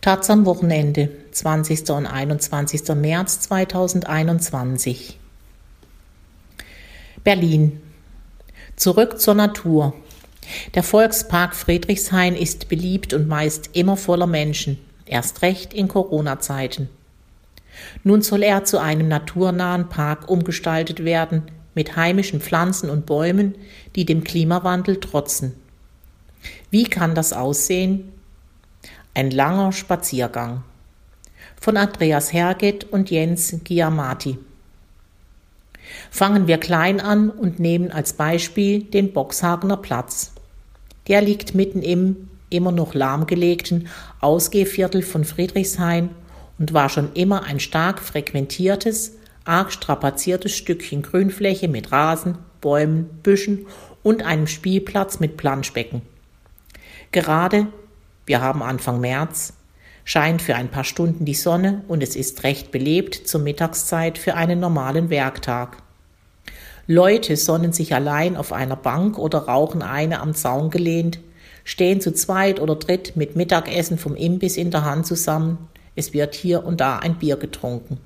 Taz am Wochenende, 20. und 21. März 2021. Berlin. Zurück zur Natur. Der Volkspark Friedrichshain ist beliebt und meist immer voller Menschen, erst recht in Corona-Zeiten. Nun soll er zu einem naturnahen Park umgestaltet werden, mit heimischen Pflanzen und Bäumen, die dem Klimawandel trotzen. Wie kann das aussehen? Ein langer Spaziergang von Andreas Herget und Jens Giamati. Fangen wir klein an und nehmen als Beispiel den Boxhagener Platz. Der liegt mitten im immer noch lahmgelegten Ausgehviertel von Friedrichshain und war schon immer ein stark frequentiertes, arg strapaziertes Stückchen Grünfläche mit Rasen, Bäumen, Büschen und einem Spielplatz mit Planschbecken. Gerade wir haben Anfang März, scheint für ein paar Stunden die Sonne und es ist recht belebt zur Mittagszeit für einen normalen Werktag. Leute sonnen sich allein auf einer Bank oder rauchen eine am Zaun gelehnt, stehen zu zweit oder dritt mit Mittagessen vom Imbiss in der Hand zusammen, es wird hier und da ein Bier getrunken.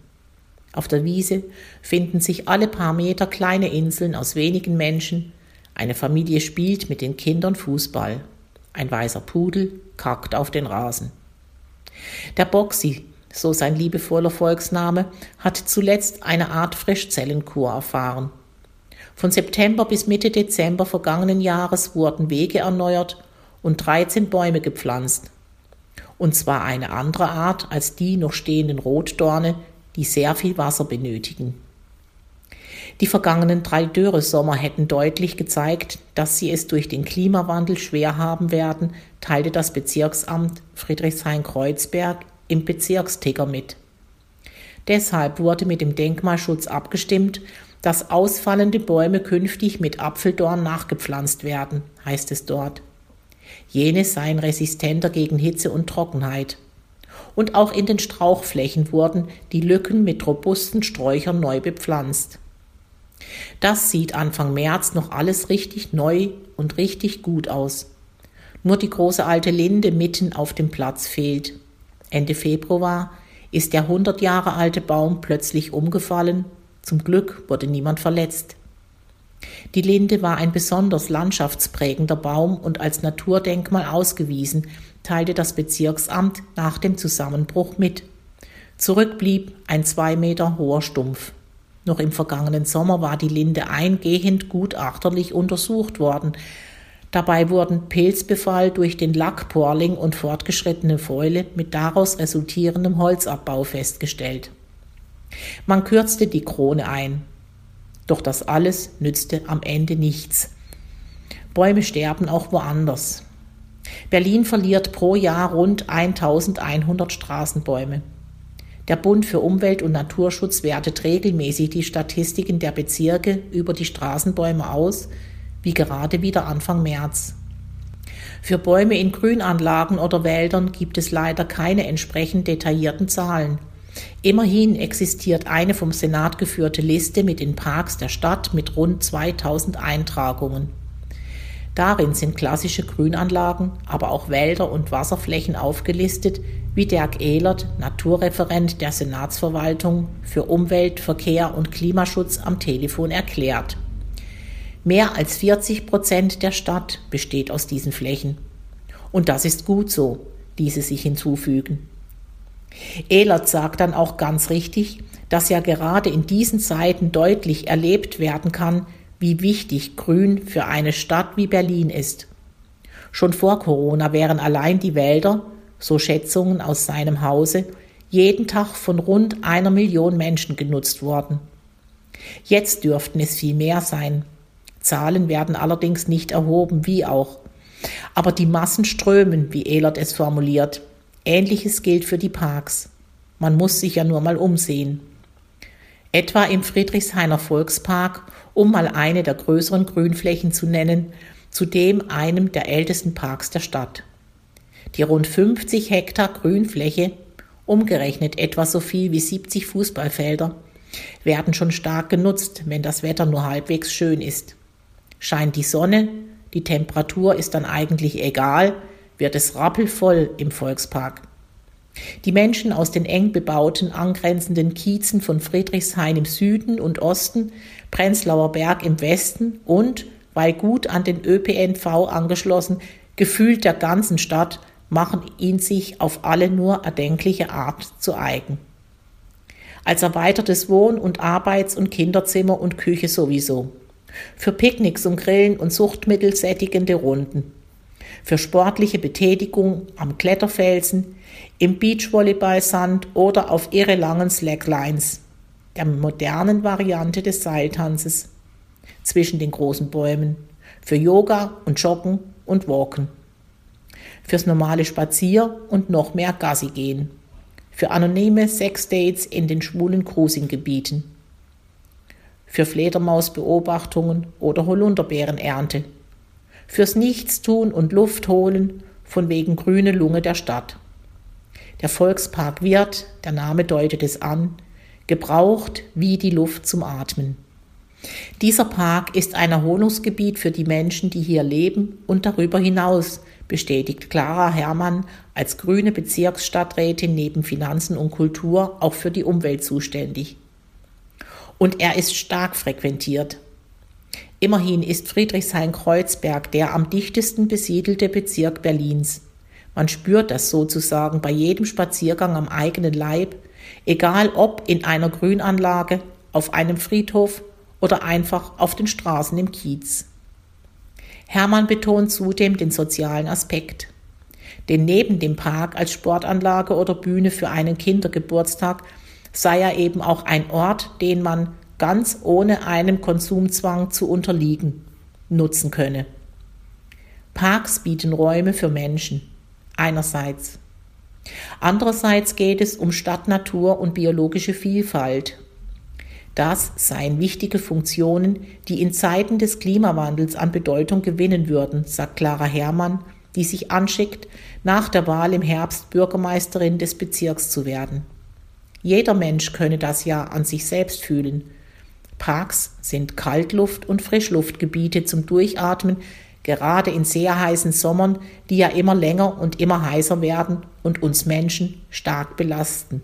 Auf der Wiese finden sich alle paar Meter kleine Inseln aus wenigen Menschen, eine Familie spielt mit den Kindern Fußball. Ein weißer Pudel kackt auf den Rasen. Der Boxy, so sein liebevoller Volksname, hat zuletzt eine Art Frischzellenkur erfahren. Von September bis Mitte Dezember vergangenen Jahres wurden Wege erneuert und 13 Bäume gepflanzt. Und zwar eine andere Art als die noch stehenden Rotdorne, die sehr viel Wasser benötigen. Die vergangenen drei Dürresommer hätten deutlich gezeigt, dass sie es durch den Klimawandel schwer haben werden, teilte das Bezirksamt Friedrichshain-Kreuzberg im Bezirksticker mit. Deshalb wurde mit dem Denkmalschutz abgestimmt, dass ausfallende Bäume künftig mit Apfeldorn nachgepflanzt werden, heißt es dort. Jene seien resistenter gegen Hitze und Trockenheit. Und auch in den Strauchflächen wurden die Lücken mit robusten Sträuchern neu bepflanzt. Das sieht Anfang März noch alles richtig neu und richtig gut aus. Nur die große alte Linde mitten auf dem Platz fehlt. Ende Februar ist der 100 Jahre alte Baum plötzlich umgefallen. Zum Glück wurde niemand verletzt. Die Linde war ein besonders landschaftsprägender Baum und als Naturdenkmal ausgewiesen, teilte das Bezirksamt nach dem Zusammenbruch mit. Zurück blieb ein zwei Meter hoher Stumpf. Noch im vergangenen Sommer war die Linde eingehend gutachterlich untersucht worden. Dabei wurden Pilzbefall durch den Lackporling und fortgeschrittene Fäule mit daraus resultierendem Holzabbau festgestellt. Man kürzte die Krone ein. Doch das alles nützte am Ende nichts. Bäume sterben auch woanders. Berlin verliert pro Jahr rund 1100 Straßenbäume. Der Bund für Umwelt und Naturschutz wertet regelmäßig die Statistiken der Bezirke über die Straßenbäume aus, wie gerade wieder Anfang März. Für Bäume in Grünanlagen oder Wäldern gibt es leider keine entsprechend detaillierten Zahlen. Immerhin existiert eine vom Senat geführte Liste mit den Parks der Stadt mit rund 2000 Eintragungen. Darin sind klassische Grünanlagen, aber auch Wälder und Wasserflächen aufgelistet, wie Dirk Ehlert, Naturreferent der Senatsverwaltung für Umwelt, Verkehr und Klimaschutz am Telefon erklärt. Mehr als 40 Prozent der Stadt besteht aus diesen Flächen. Und das ist gut so, diese sich hinzufügen. Ehlert sagt dann auch ganz richtig, dass ja gerade in diesen Zeiten deutlich erlebt werden kann, wie wichtig Grün für eine Stadt wie Berlin ist. Schon vor Corona wären allein die Wälder, so Schätzungen aus seinem Hause, jeden Tag von rund einer Million Menschen genutzt worden. Jetzt dürften es viel mehr sein. Zahlen werden allerdings nicht erhoben, wie auch. Aber die Massen strömen, wie Ehlert es formuliert. Ähnliches gilt für die Parks. Man muss sich ja nur mal umsehen. Etwa im Friedrichshainer Volkspark, um mal eine der größeren Grünflächen zu nennen, zudem einem der ältesten Parks der Stadt. Die rund 50 Hektar Grünfläche, umgerechnet etwa so viel wie 70 Fußballfelder, werden schon stark genutzt, wenn das Wetter nur halbwegs schön ist. Scheint die Sonne, die Temperatur ist dann eigentlich egal, wird es rappelvoll im Volkspark. Die Menschen aus den eng bebauten angrenzenden Kiezen von Friedrichshain im Süden und Osten, Prenzlauer Berg im Westen und, weil gut an den ÖPNV angeschlossen, gefühlt der ganzen Stadt, machen ihn sich auf alle nur erdenkliche Art zu eigen. Als erweitertes Wohn- und Arbeits- und Kinderzimmer und Küche sowieso. Für Picknicks und Grillen und Suchtmittel sättigende Runden. Für sportliche Betätigung am Kletterfelsen, im Beachvolleyballsand oder auf ihre langen Slacklines, der modernen Variante des Seiltanzes zwischen den großen Bäumen, für Yoga und Joggen und Walken, fürs normale Spazier und noch mehr Gassi gehen, für anonyme Sexdates in den schwulen Cruising-Gebieten, für Fledermausbeobachtungen oder Holunderbeerenernte, fürs Nichtstun und Luft holen von wegen grüne Lunge der Stadt. Der Volkspark wird, der Name deutet es an, gebraucht wie die Luft zum Atmen. Dieser Park ist ein Erholungsgebiet für die Menschen, die hier leben und darüber hinaus, bestätigt Clara Herrmann als grüne Bezirksstadträtin neben Finanzen und Kultur auch für die Umwelt zuständig. Und er ist stark frequentiert. Immerhin ist Friedrichshain-Kreuzberg der am dichtesten besiedelte Bezirk Berlins. Man spürt das sozusagen bei jedem Spaziergang am eigenen Leib, egal ob in einer Grünanlage, auf einem Friedhof oder einfach auf den Straßen im Kiez. Hermann betont zudem den sozialen Aspekt. Denn neben dem Park als Sportanlage oder Bühne für einen Kindergeburtstag sei er eben auch ein Ort, den man ganz ohne einem Konsumzwang zu unterliegen nutzen könne. Parks bieten Räume für Menschen einerseits. Andererseits geht es um Stadtnatur und biologische Vielfalt. Das seien wichtige Funktionen, die in Zeiten des Klimawandels an Bedeutung gewinnen würden, sagt Clara Herrmann, die sich anschickt, nach der Wahl im Herbst Bürgermeisterin des Bezirks zu werden. Jeder Mensch könne das ja an sich selbst fühlen. Parks sind Kaltluft- und Frischluftgebiete zum Durchatmen, gerade in sehr heißen Sommern, die ja immer länger und immer heißer werden und uns Menschen stark belasten.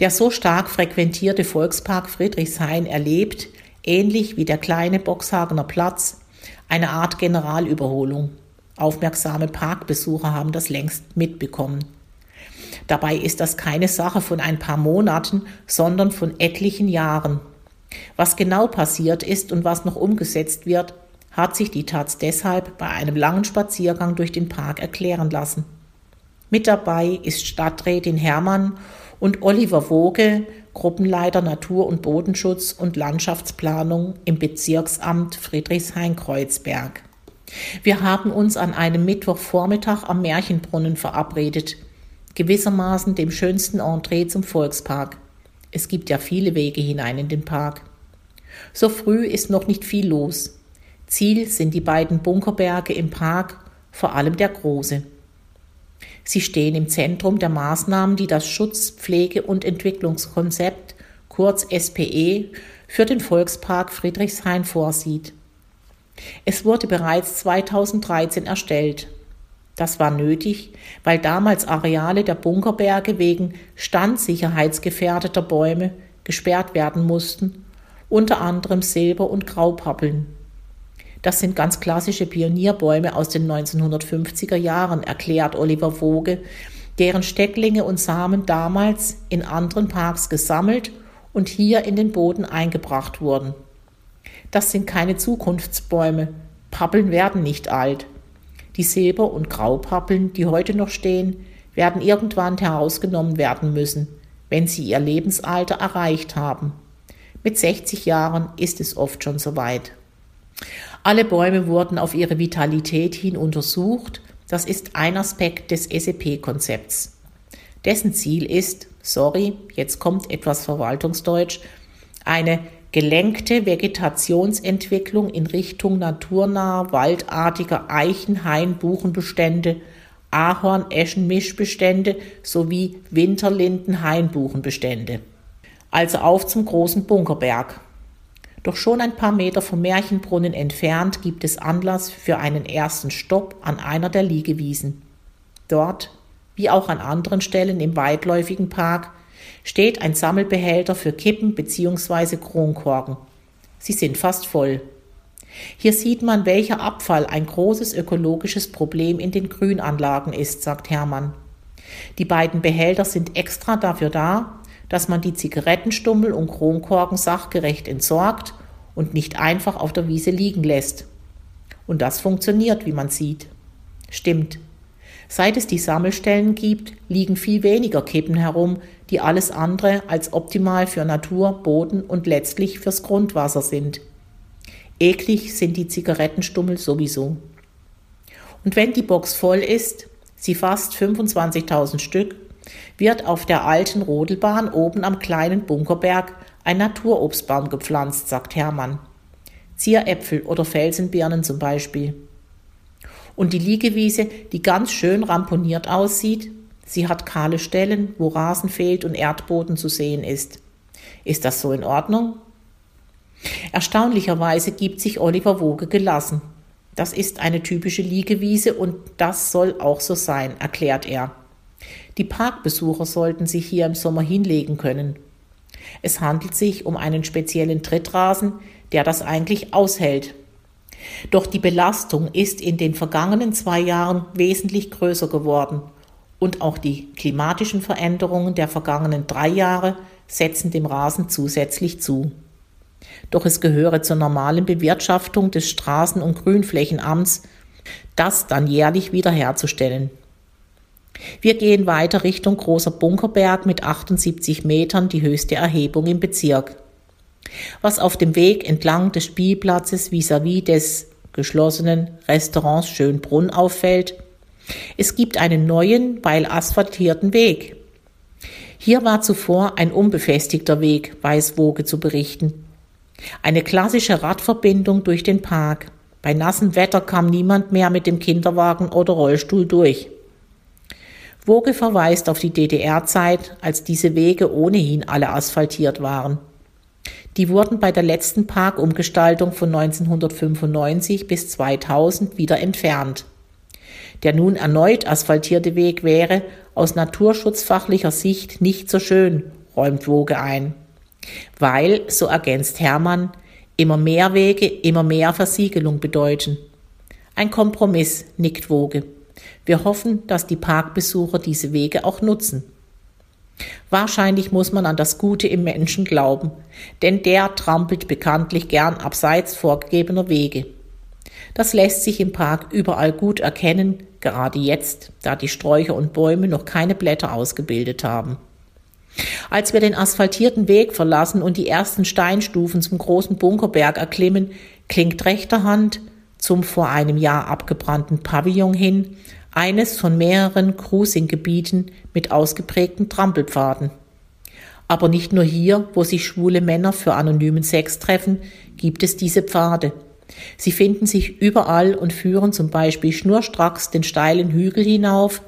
Der so stark frequentierte Volkspark Friedrichshain erlebt, ähnlich wie der kleine Boxhagener Platz, eine Art Generalüberholung. Aufmerksame Parkbesucher haben das längst mitbekommen. Dabei ist das keine Sache von ein paar Monaten, sondern von etlichen Jahren. Was genau passiert ist und was noch umgesetzt wird, hat sich die Taz deshalb bei einem langen Spaziergang durch den Park erklären lassen. Mit dabei ist Stadträtin Hermann und Oliver Vogel, Gruppenleiter Natur- und Bodenschutz und Landschaftsplanung im Bezirksamt Friedrichshain-Kreuzberg. Wir haben uns an einem Mittwochvormittag am Märchenbrunnen verabredet, gewissermaßen dem schönsten Entree zum Volkspark. Es gibt ja viele Wege hinein in den Park. So früh ist noch nicht viel los. Ziel sind die beiden Bunkerberge im Park, vor allem der große. Sie stehen im Zentrum der Maßnahmen, die das Schutz-, Pflege- und Entwicklungskonzept, kurz SPE, für den Volkspark Friedrichshain vorsieht. Es wurde bereits 2013 erstellt. Das war nötig, weil damals Areale der Bunkerberge wegen standsicherheitsgefährdeter Bäume gesperrt werden mussten, unter anderem Silber- und Graupappeln. Das sind ganz klassische Pionierbäume aus den 1950er Jahren, erklärt Oliver Voge, deren Stecklinge und Samen damals in anderen Parks gesammelt und hier in den Boden eingebracht wurden. Das sind keine Zukunftsbäume. Pappeln werden nicht alt. Die Silber- und Graupappeln, die heute noch stehen, werden irgendwann herausgenommen werden müssen, wenn sie ihr Lebensalter erreicht haben. Mit 60 Jahren ist es oft schon soweit. Alle Bäume wurden auf ihre Vitalität hin untersucht. Das ist ein Aspekt des SEP-Konzepts. Dessen Ziel ist, sorry, jetzt kommt etwas Verwaltungsdeutsch, eine gelenkte Vegetationsentwicklung in Richtung naturnaher, waldartiger Eichen-, Hain-, Buchenbestände, Ahorn-, Eschen-Mischbestände sowie Winterlinden-, Hainbuchenbestände. Also auf zum großen Bunkerberg. Doch schon ein paar Meter vom Märchenbrunnen entfernt gibt es Anlass für einen ersten Stopp an einer der Liegewiesen. Dort wie auch an anderen Stellen im weitläufigen Park, steht ein Sammelbehälter für Kippen bzw. Kronkorken. Sie sind fast voll. Hier sieht man, welcher Abfall ein großes ökologisches Problem in den Grünanlagen ist, sagt Hermann. Die beiden Behälter sind extra dafür da, dass man die Zigarettenstummel und Kronkorken sachgerecht entsorgt und nicht einfach auf der Wiese liegen lässt. Und das funktioniert, wie man sieht. Stimmt. Seit es die Sammelstellen gibt, liegen viel weniger Kippen herum, die alles andere als optimal für Natur, Boden und letztlich fürs Grundwasser sind. Eklig sind die Zigarettenstummel sowieso. Und wenn die Box voll ist, sie fast 25.000 Stück, wird auf der alten Rodelbahn oben am kleinen Bunkerberg ein Naturobstbaum gepflanzt, sagt Hermann. Zieräpfel oder Felsenbirnen zum Beispiel. Und die Liegewiese, die ganz schön ramponiert aussieht, sie hat kahle Stellen, wo Rasen fehlt und Erdboden zu sehen ist. Ist das so in Ordnung? Erstaunlicherweise gibt sich Oliver Woge gelassen. Das ist eine typische Liegewiese und das soll auch so sein, erklärt er. Die Parkbesucher sollten sich hier im Sommer hinlegen können. Es handelt sich um einen speziellen Trittrasen, der das eigentlich aushält. Doch die Belastung ist in den vergangenen zwei Jahren wesentlich größer geworden und auch die klimatischen Veränderungen der vergangenen drei Jahre setzen dem Rasen zusätzlich zu. Doch es gehöre zur normalen Bewirtschaftung des Straßen- und Grünflächenamts, das dann jährlich wiederherzustellen. Wir gehen weiter Richtung Großer Bunkerberg mit 78 Metern, die höchste Erhebung im Bezirk. Was auf dem Weg entlang des Spielplatzes vis-à-vis -vis des geschlossenen Restaurants Schönbrunn auffällt, es gibt einen neuen, weil asphaltierten Weg. Hier war zuvor ein unbefestigter Weg, weiß Woge zu berichten. Eine klassische Radverbindung durch den Park. Bei nassem Wetter kam niemand mehr mit dem Kinderwagen oder Rollstuhl durch. Woge verweist auf die DDR-Zeit, als diese Wege ohnehin alle asphaltiert waren. Die wurden bei der letzten Parkumgestaltung von 1995 bis 2000 wieder entfernt. Der nun erneut asphaltierte Weg wäre aus naturschutzfachlicher Sicht nicht so schön, räumt Woge ein. Weil, so ergänzt Hermann, immer mehr Wege, immer mehr Versiegelung bedeuten. Ein Kompromiss, nickt Woge. Wir hoffen, dass die Parkbesucher diese Wege auch nutzen. Wahrscheinlich muss man an das Gute im Menschen glauben, denn der trampelt bekanntlich gern abseits vorgegebener Wege. Das lässt sich im Park überall gut erkennen, gerade jetzt, da die Sträucher und Bäume noch keine Blätter ausgebildet haben. Als wir den asphaltierten Weg verlassen und die ersten Steinstufen zum großen Bunkerberg erklimmen, klingt rechter Hand zum vor einem Jahr abgebrannten Pavillon hin eines von mehreren Cruising-Gebieten mit ausgeprägten Trampelpfaden. Aber nicht nur hier, wo sich schwule Männer für anonymen Sex treffen, gibt es diese Pfade. Sie finden sich überall und führen zum Beispiel schnurstracks den steilen Hügel hinauf,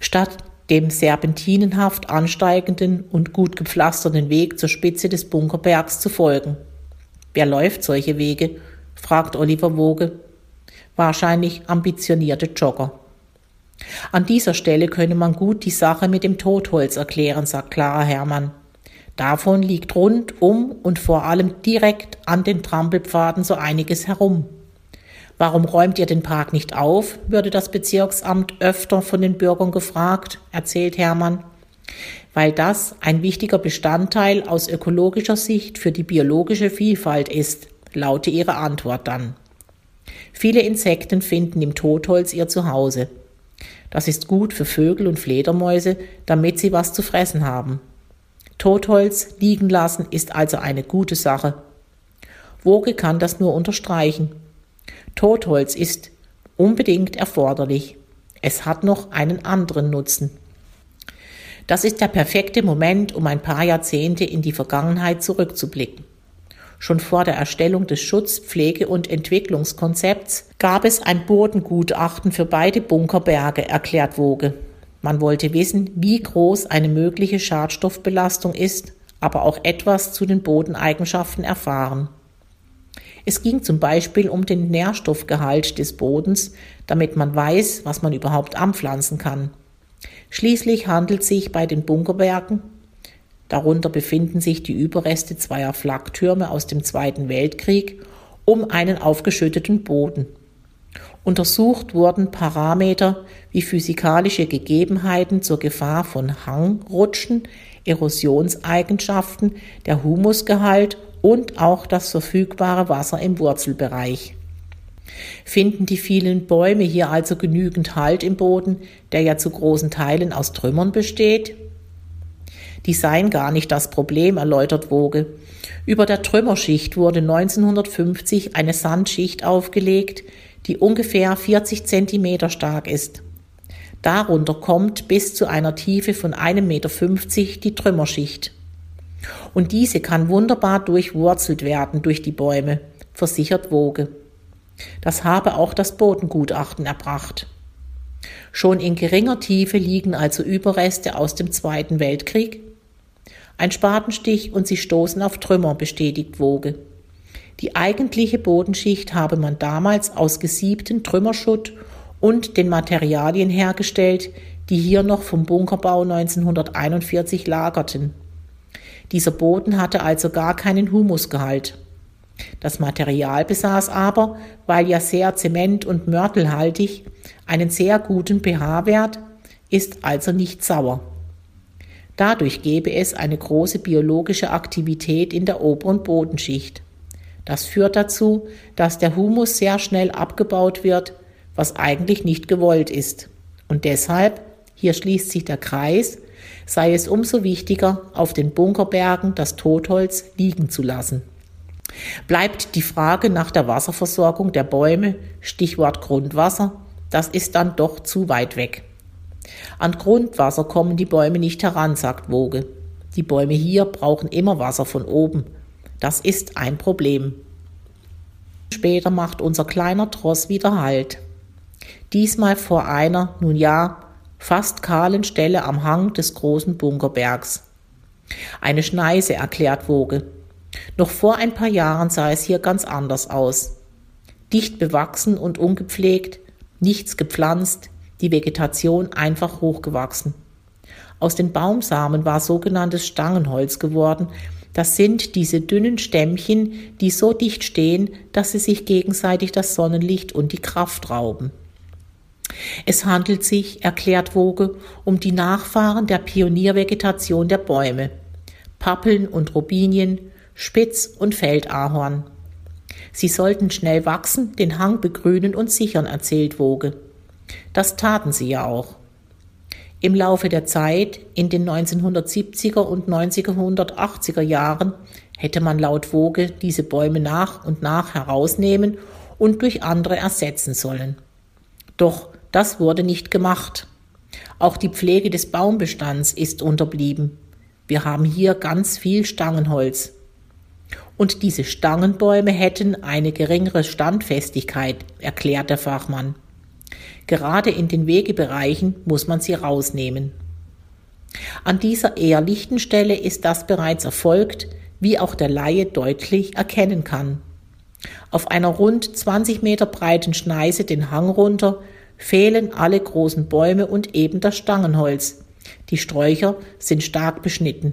statt dem serpentinenhaft ansteigenden und gut gepflasterten Weg zur Spitze des Bunkerbergs zu folgen. Wer läuft solche Wege? Fragt Oliver Woge. Wahrscheinlich ambitionierte Jogger. An dieser Stelle könne man gut die Sache mit dem Totholz erklären, sagt Clara Hermann. Davon liegt rund um und vor allem direkt an den Trampelpfaden so einiges herum. Warum räumt ihr den Park nicht auf? würde das Bezirksamt öfter von den Bürgern gefragt, erzählt Hermann. Weil das ein wichtiger Bestandteil aus ökologischer Sicht für die biologische Vielfalt ist, laute ihre Antwort dann. Viele Insekten finden im Totholz ihr Zuhause. Das ist gut für Vögel und Fledermäuse, damit sie was zu fressen haben. Totholz liegen lassen ist also eine gute Sache. Woge kann das nur unterstreichen. Totholz ist unbedingt erforderlich. Es hat noch einen anderen Nutzen. Das ist der perfekte Moment, um ein paar Jahrzehnte in die Vergangenheit zurückzublicken. Schon vor der Erstellung des Schutz-, Pflege- und Entwicklungskonzepts gab es ein Bodengutachten für beide Bunkerberge, erklärt Woge. Man wollte wissen, wie groß eine mögliche Schadstoffbelastung ist, aber auch etwas zu den Bodeneigenschaften erfahren. Es ging zum Beispiel um den Nährstoffgehalt des Bodens, damit man weiß, was man überhaupt anpflanzen kann. Schließlich handelt es sich bei den Bunkerbergen, darunter befinden sich die Überreste zweier Flaktürme aus dem Zweiten Weltkrieg, um einen aufgeschütteten Boden. Untersucht wurden Parameter wie physikalische Gegebenheiten zur Gefahr von Hangrutschen, Erosionseigenschaften, der Humusgehalt und auch das verfügbare Wasser im Wurzelbereich. Finden die vielen Bäume hier also genügend Halt im Boden, der ja zu großen Teilen aus Trümmern besteht? Die seien gar nicht das Problem, erläutert Woge. Über der Trümmerschicht wurde 1950 eine Sandschicht aufgelegt, die ungefähr 40 Zentimeter stark ist. Darunter kommt bis zu einer Tiefe von 1,50 Meter die Trümmerschicht. Und diese kann wunderbar durchwurzelt werden durch die Bäume, versichert Woge. Das habe auch das Bodengutachten erbracht. Schon in geringer Tiefe liegen also Überreste aus dem Zweiten Weltkrieg. Ein Spatenstich und sie stoßen auf Trümmer, bestätigt Woge. Die eigentliche Bodenschicht habe man damals aus gesiebten Trümmerschutt und den Materialien hergestellt, die hier noch vom Bunkerbau 1941 lagerten. Dieser Boden hatte also gar keinen Humusgehalt. Das Material besaß aber, weil ja sehr zement- und mörtelhaltig, einen sehr guten pH-Wert, ist also nicht sauer. Dadurch gebe es eine große biologische Aktivität in der oberen Bodenschicht. Das führt dazu, dass der Humus sehr schnell abgebaut wird, was eigentlich nicht gewollt ist. Und deshalb, hier schließt sich der Kreis, sei es umso wichtiger, auf den Bunkerbergen das Totholz liegen zu lassen. Bleibt die Frage nach der Wasserversorgung der Bäume, Stichwort Grundwasser, das ist dann doch zu weit weg. An Grundwasser kommen die Bäume nicht heran, sagt Woge. Die Bäume hier brauchen immer Wasser von oben. Das ist ein Problem. Später macht unser kleiner Tross wieder Halt. Diesmal vor einer, nun ja, fast kahlen Stelle am Hang des großen Bunkerbergs. Eine Schneise, erklärt Woge. Noch vor ein paar Jahren sah es hier ganz anders aus. Dicht bewachsen und ungepflegt, nichts gepflanzt, die Vegetation einfach hochgewachsen. Aus den Baumsamen war sogenanntes Stangenholz geworden, das sind diese dünnen Stämmchen, die so dicht stehen, dass sie sich gegenseitig das Sonnenlicht und die Kraft rauben. Es handelt sich, erklärt Woge, um die Nachfahren der Pioniervegetation der Bäume, Pappeln und Robinien, Spitz- und Feldahorn. Sie sollten schnell wachsen, den Hang begrünen und sichern, erzählt Woge. Das taten sie ja auch. Im Laufe der Zeit, in den 1970er und 1980er Jahren, hätte man laut Woge diese Bäume nach und nach herausnehmen und durch andere ersetzen sollen. Doch das wurde nicht gemacht. Auch die Pflege des Baumbestands ist unterblieben. Wir haben hier ganz viel Stangenholz. Und diese Stangenbäume hätten eine geringere Standfestigkeit, erklärt der Fachmann. Gerade in den Wegebereichen muss man sie rausnehmen. An dieser eher lichten Stelle ist das bereits erfolgt, wie auch der Laie deutlich erkennen kann. Auf einer rund 20 Meter breiten Schneise den Hang runter fehlen alle großen Bäume und eben das Stangenholz. Die Sträucher sind stark beschnitten.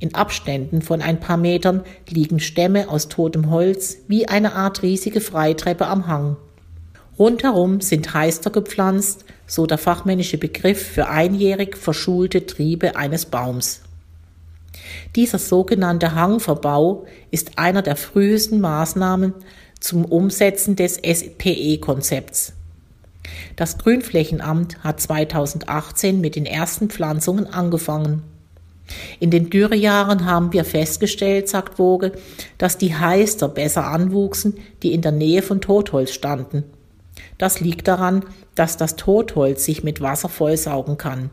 In Abständen von ein paar Metern liegen Stämme aus totem Holz wie eine Art riesige Freitreppe am Hang. Rundherum sind Heister gepflanzt, so der fachmännische Begriff für einjährig verschulte Triebe eines Baums. Dieser sogenannte Hangverbau ist einer der frühesten Maßnahmen zum Umsetzen des SPE-Konzepts. Das Grünflächenamt hat 2018 mit den ersten Pflanzungen angefangen. In den Dürrejahren haben wir festgestellt, sagt Woge, dass die Heister besser anwuchsen, die in der Nähe von Totholz standen. Das liegt daran, dass das Totholz sich mit Wasser vollsaugen kann.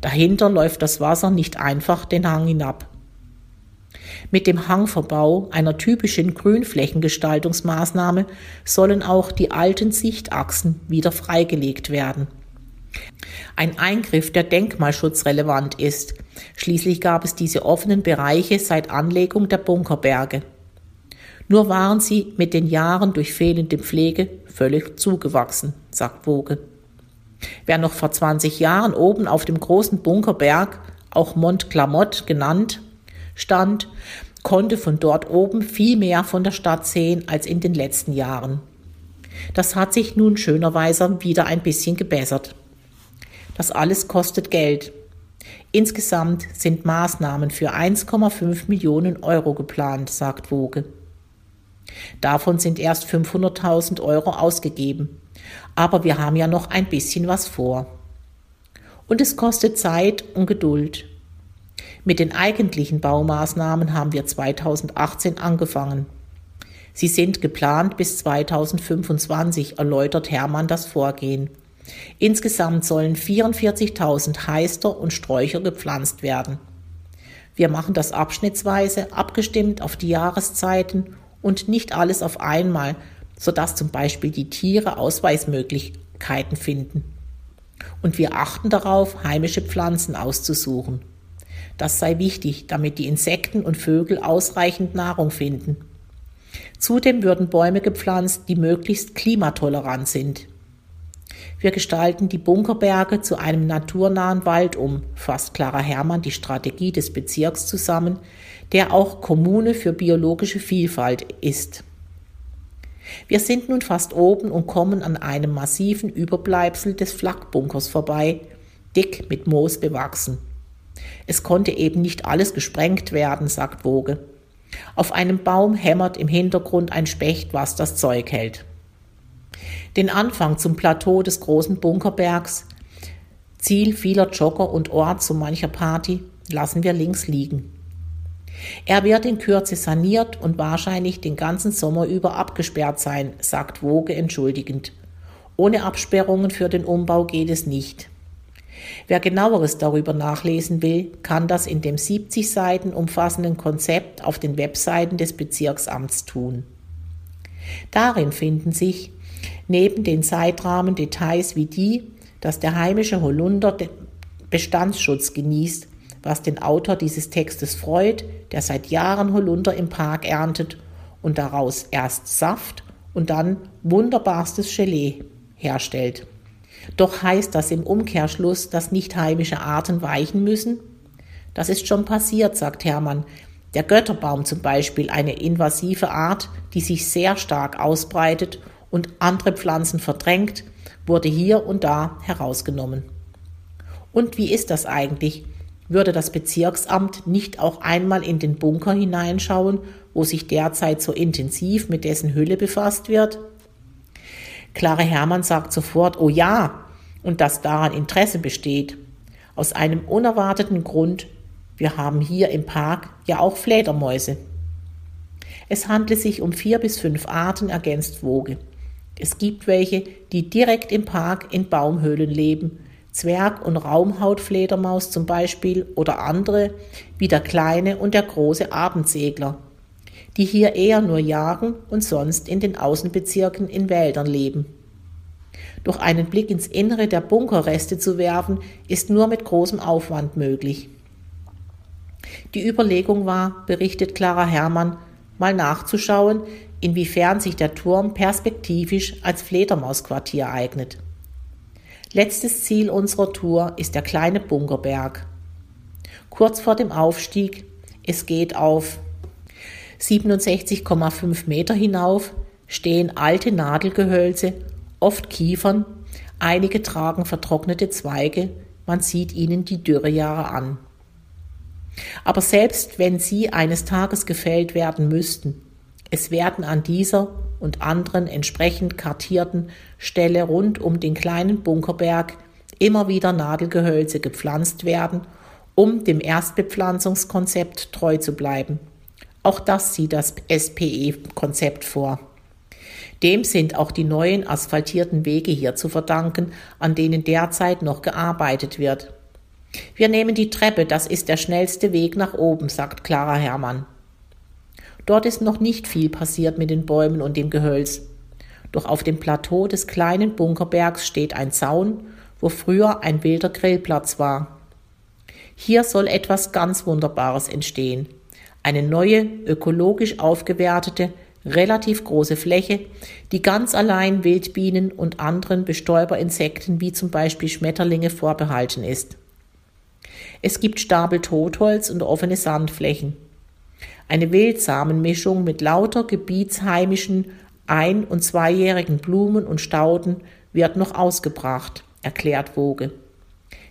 Dahinter läuft das Wasser nicht einfach den Hang hinab. Mit dem Hangverbau, einer typischen Grünflächengestaltungsmaßnahme, sollen auch die alten Sichtachsen wieder freigelegt werden. Ein Eingriff, der denkmalschutzrelevant ist. Schließlich gab es diese offenen Bereiche seit Anlegung der Bunkerberge. Nur waren sie mit den Jahren durch fehlende Pflege völlig zugewachsen, sagt Woge. Wer noch vor 20 Jahren oben auf dem großen Bunkerberg, auch Mont Clamott genannt, stand, konnte von dort oben viel mehr von der Stadt sehen als in den letzten Jahren. Das hat sich nun schönerweise wieder ein bisschen gebessert. Das alles kostet Geld. Insgesamt sind Maßnahmen für 1,5 Millionen Euro geplant, sagt Woge. Davon sind erst 500.000 Euro ausgegeben. Aber wir haben ja noch ein bisschen was vor. Und es kostet Zeit und Geduld. Mit den eigentlichen Baumaßnahmen haben wir 2018 angefangen. Sie sind geplant bis 2025, erläutert Hermann das Vorgehen. Insgesamt sollen 44.000 Heister und Sträucher gepflanzt werden. Wir machen das abschnittsweise, abgestimmt auf die Jahreszeiten und nicht alles auf einmal, sodass zum Beispiel die Tiere Ausweismöglichkeiten finden. Und wir achten darauf, heimische Pflanzen auszusuchen. Das sei wichtig, damit die Insekten und Vögel ausreichend Nahrung finden. Zudem würden Bäume gepflanzt, die möglichst klimatolerant sind. Wir gestalten die Bunkerberge zu einem naturnahen Wald um, fasst Clara Herrmann die Strategie des Bezirks zusammen, der auch Kommune für biologische Vielfalt ist. Wir sind nun fast oben und kommen an einem massiven Überbleibsel des Flakbunkers vorbei, dick mit Moos bewachsen. Es konnte eben nicht alles gesprengt werden, sagt Woge. Auf einem Baum hämmert im Hintergrund ein Specht, was das Zeug hält. Den Anfang zum Plateau des großen Bunkerbergs, Ziel vieler Jogger und Ort zu mancher Party, lassen wir links liegen. Er wird in Kürze saniert und wahrscheinlich den ganzen Sommer über abgesperrt sein, sagt Woge entschuldigend. Ohne Absperrungen für den Umbau geht es nicht. Wer genaueres darüber nachlesen will, kann das in dem 70 Seiten umfassenden Konzept auf den Webseiten des Bezirksamts tun. Darin finden sich neben den Zeitrahmen Details wie die, dass der heimische Holunder Bestandsschutz genießt, was den Autor dieses Textes freut, der seit Jahren Holunder im Park erntet und daraus erst Saft und dann wunderbarstes Gelee herstellt. Doch heißt das im Umkehrschluss, dass nicht heimische Arten weichen müssen? Das ist schon passiert, sagt Hermann. Der Götterbaum zum Beispiel, eine invasive Art, die sich sehr stark ausbreitet und andere Pflanzen verdrängt, wurde hier und da herausgenommen. Und wie ist das eigentlich? Würde das Bezirksamt nicht auch einmal in den Bunker hineinschauen, wo sich derzeit so intensiv mit dessen Hülle befasst wird? Klare Hermann sagt sofort, oh ja, und dass daran Interesse besteht. Aus einem unerwarteten Grund, wir haben hier im Park ja auch Fledermäuse. Es handelt sich um vier bis fünf Arten, ergänzt Woge. Es gibt welche, die direkt im Park in Baumhöhlen leben, Zwerg- und Raumhautfledermaus zum Beispiel oder andere wie der kleine und der große Abendsegler, die hier eher nur jagen und sonst in den Außenbezirken in Wäldern leben. Doch einen Blick ins Innere der Bunkerreste zu werfen, ist nur mit großem Aufwand möglich. Die Überlegung war, berichtet Clara Herrmann, mal nachzuschauen, inwiefern sich der Turm perspektivisch als Fledermausquartier eignet. Letztes Ziel unserer Tour ist der kleine Bunkerberg. Kurz vor dem Aufstieg, es geht auf 67,5 Meter hinauf, stehen alte Nadelgehölze, oft Kiefern, einige tragen vertrocknete Zweige, man sieht ihnen die Dürrejahre an. Aber selbst wenn sie eines Tages gefällt werden müssten, es werden an dieser und anderen entsprechend kartierten Stelle rund um den kleinen Bunkerberg immer wieder Nadelgehölze gepflanzt werden, um dem Erstbepflanzungskonzept treu zu bleiben. Auch das sieht das SPE-Konzept vor. Dem sind auch die neuen asphaltierten Wege hier zu verdanken, an denen derzeit noch gearbeitet wird. Wir nehmen die Treppe, das ist der schnellste Weg nach oben, sagt Clara Herrmann. Dort ist noch nicht viel passiert mit den Bäumen und dem Gehölz. Doch auf dem Plateau des kleinen Bunkerbergs steht ein Zaun, wo früher ein wilder Grillplatz war. Hier soll etwas ganz Wunderbares entstehen. Eine neue, ökologisch aufgewertete, relativ große Fläche, die ganz allein Wildbienen und anderen Bestäuberinsekten wie zum Beispiel Schmetterlinge vorbehalten ist. Es gibt Stapel Totholz und offene Sandflächen. Eine Wildsamenmischung mit lauter gebietsheimischen ein- und zweijährigen Blumen und Stauden wird noch ausgebracht, erklärt Woge.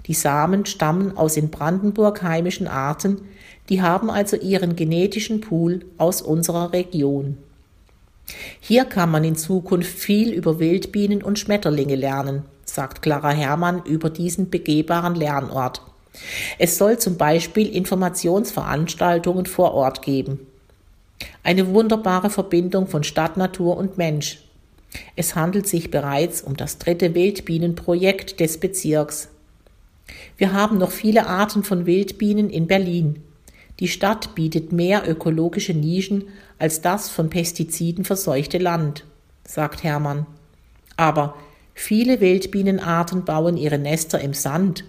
Die Samen stammen aus in Brandenburg heimischen Arten, die haben also ihren genetischen Pool aus unserer Region. Hier kann man in Zukunft viel über Wildbienen und Schmetterlinge lernen, sagt Clara Herrmann über diesen begehbaren Lernort. Es soll zum Beispiel Informationsveranstaltungen vor Ort geben. Eine wunderbare Verbindung von Stadt, Natur und Mensch. Es handelt sich bereits um das dritte Wildbienenprojekt des Bezirks. Wir haben noch viele Arten von Wildbienen in Berlin. Die Stadt bietet mehr ökologische Nischen als das von Pestiziden verseuchte Land, sagt Hermann. Aber viele Wildbienenarten bauen ihre Nester im Sand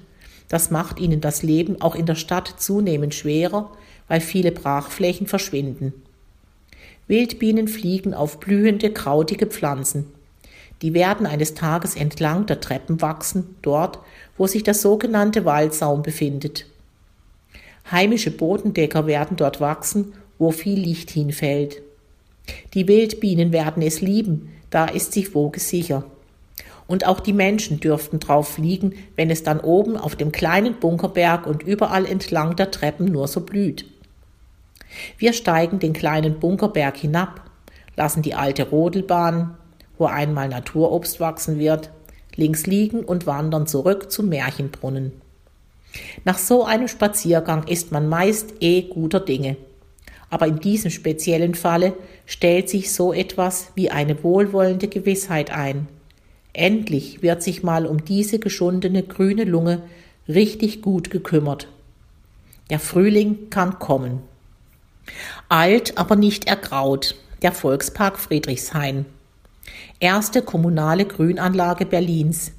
das macht ihnen das Leben auch in der Stadt zunehmend schwerer, weil viele Brachflächen verschwinden. Wildbienen fliegen auf blühende, krautige Pflanzen. Die werden eines Tages entlang der Treppen wachsen, dort, wo sich der sogenannte Waldsaum befindet. Heimische Bodendecker werden dort wachsen, wo viel Licht hinfällt. Die Wildbienen werden es lieben, da ist sich Woge sicher. Und auch die Menschen dürften drauf fliegen, wenn es dann oben auf dem kleinen Bunkerberg und überall entlang der Treppen nur so blüht. Wir steigen den kleinen Bunkerberg hinab, lassen die alte Rodelbahn, wo einmal Naturobst wachsen wird, links liegen und wandern zurück zum Märchenbrunnen. Nach so einem Spaziergang ist man meist eh guter Dinge. Aber in diesem speziellen Falle stellt sich so etwas wie eine wohlwollende Gewissheit ein – Endlich wird sich mal um diese geschundene grüne Lunge richtig gut gekümmert. Der Frühling kann kommen. Alt, aber nicht ergraut. Der Volkspark Friedrichshain. Erste kommunale Grünanlage Berlins.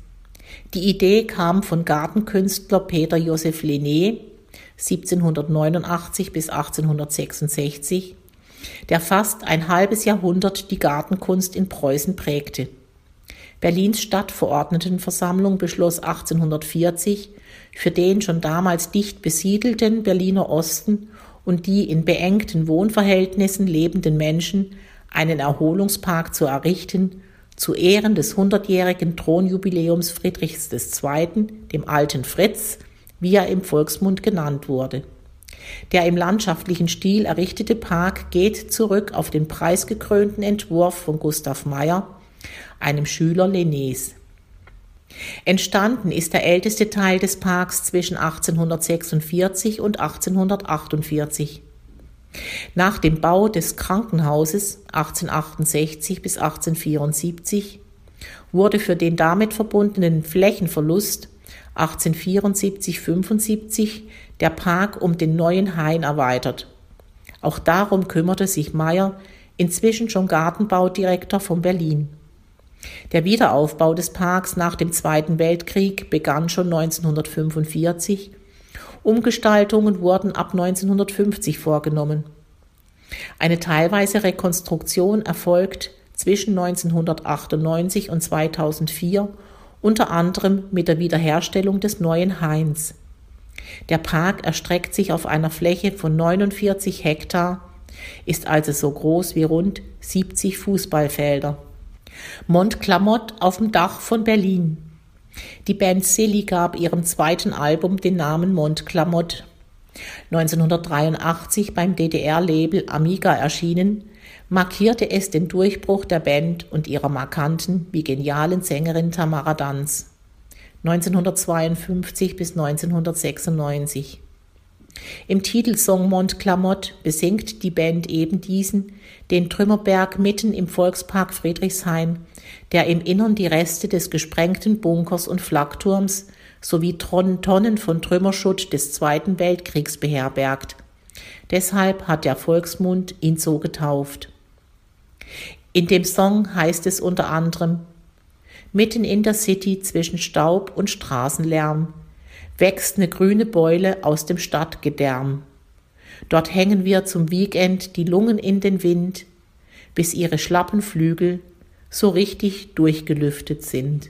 Die Idee kam von Gartenkünstler Peter Josef Lené 1789 bis 1866, der fast ein halbes Jahrhundert die Gartenkunst in Preußen prägte. Berlins Stadtverordnetenversammlung beschloss 1840 für den schon damals dicht besiedelten Berliner Osten und die in beengten Wohnverhältnissen lebenden Menschen einen Erholungspark zu errichten, zu Ehren des hundertjährigen Thronjubiläums Friedrichs II., dem alten Fritz, wie er im Volksmund genannt wurde. Der im landschaftlichen Stil errichtete Park geht zurück auf den preisgekrönten Entwurf von Gustav Meyer einem Schüler Lennés. Entstanden ist der älteste Teil des Parks zwischen 1846 und 1848. Nach dem Bau des Krankenhauses 1868 bis 1874 wurde für den damit verbundenen Flächenverlust 1874-75 der Park um den neuen Hain erweitert. Auch darum kümmerte sich Meyer, inzwischen schon Gartenbaudirektor von Berlin. Der Wiederaufbau des Parks nach dem Zweiten Weltkrieg begann schon 1945. Umgestaltungen wurden ab 1950 vorgenommen. Eine teilweise Rekonstruktion erfolgt zwischen 1998 und 2004 unter anderem mit der Wiederherstellung des neuen Hains. Der Park erstreckt sich auf einer Fläche von 49 Hektar, ist also so groß wie rund 70 Fußballfelder. Montclamotte auf dem Dach von Berlin. Die Band Silly gab ihrem zweiten Album den Namen Montclamotte. 1983 beim DDR-Label Amiga erschienen, markierte es den Durchbruch der Band und ihrer markanten wie genialen Sängerin Tamara Danz. 1952 bis 1996. Im Titelsong Montclamotte besingt die Band eben diesen, den Trümmerberg mitten im Volkspark Friedrichshain, der im Innern die Reste des gesprengten Bunkers und Flakturms sowie Tonnen von Trümmerschutt des Zweiten Weltkriegs beherbergt. Deshalb hat der Volksmund ihn so getauft. In dem Song heißt es unter anderem Mitten in der City zwischen Staub und Straßenlärm wächst eine grüne Beule aus dem Stadtgedärm. Dort hängen wir zum Weekend die Lungen in den Wind. bis ihre schlappen Flügel so richtig durchgelüftet sind.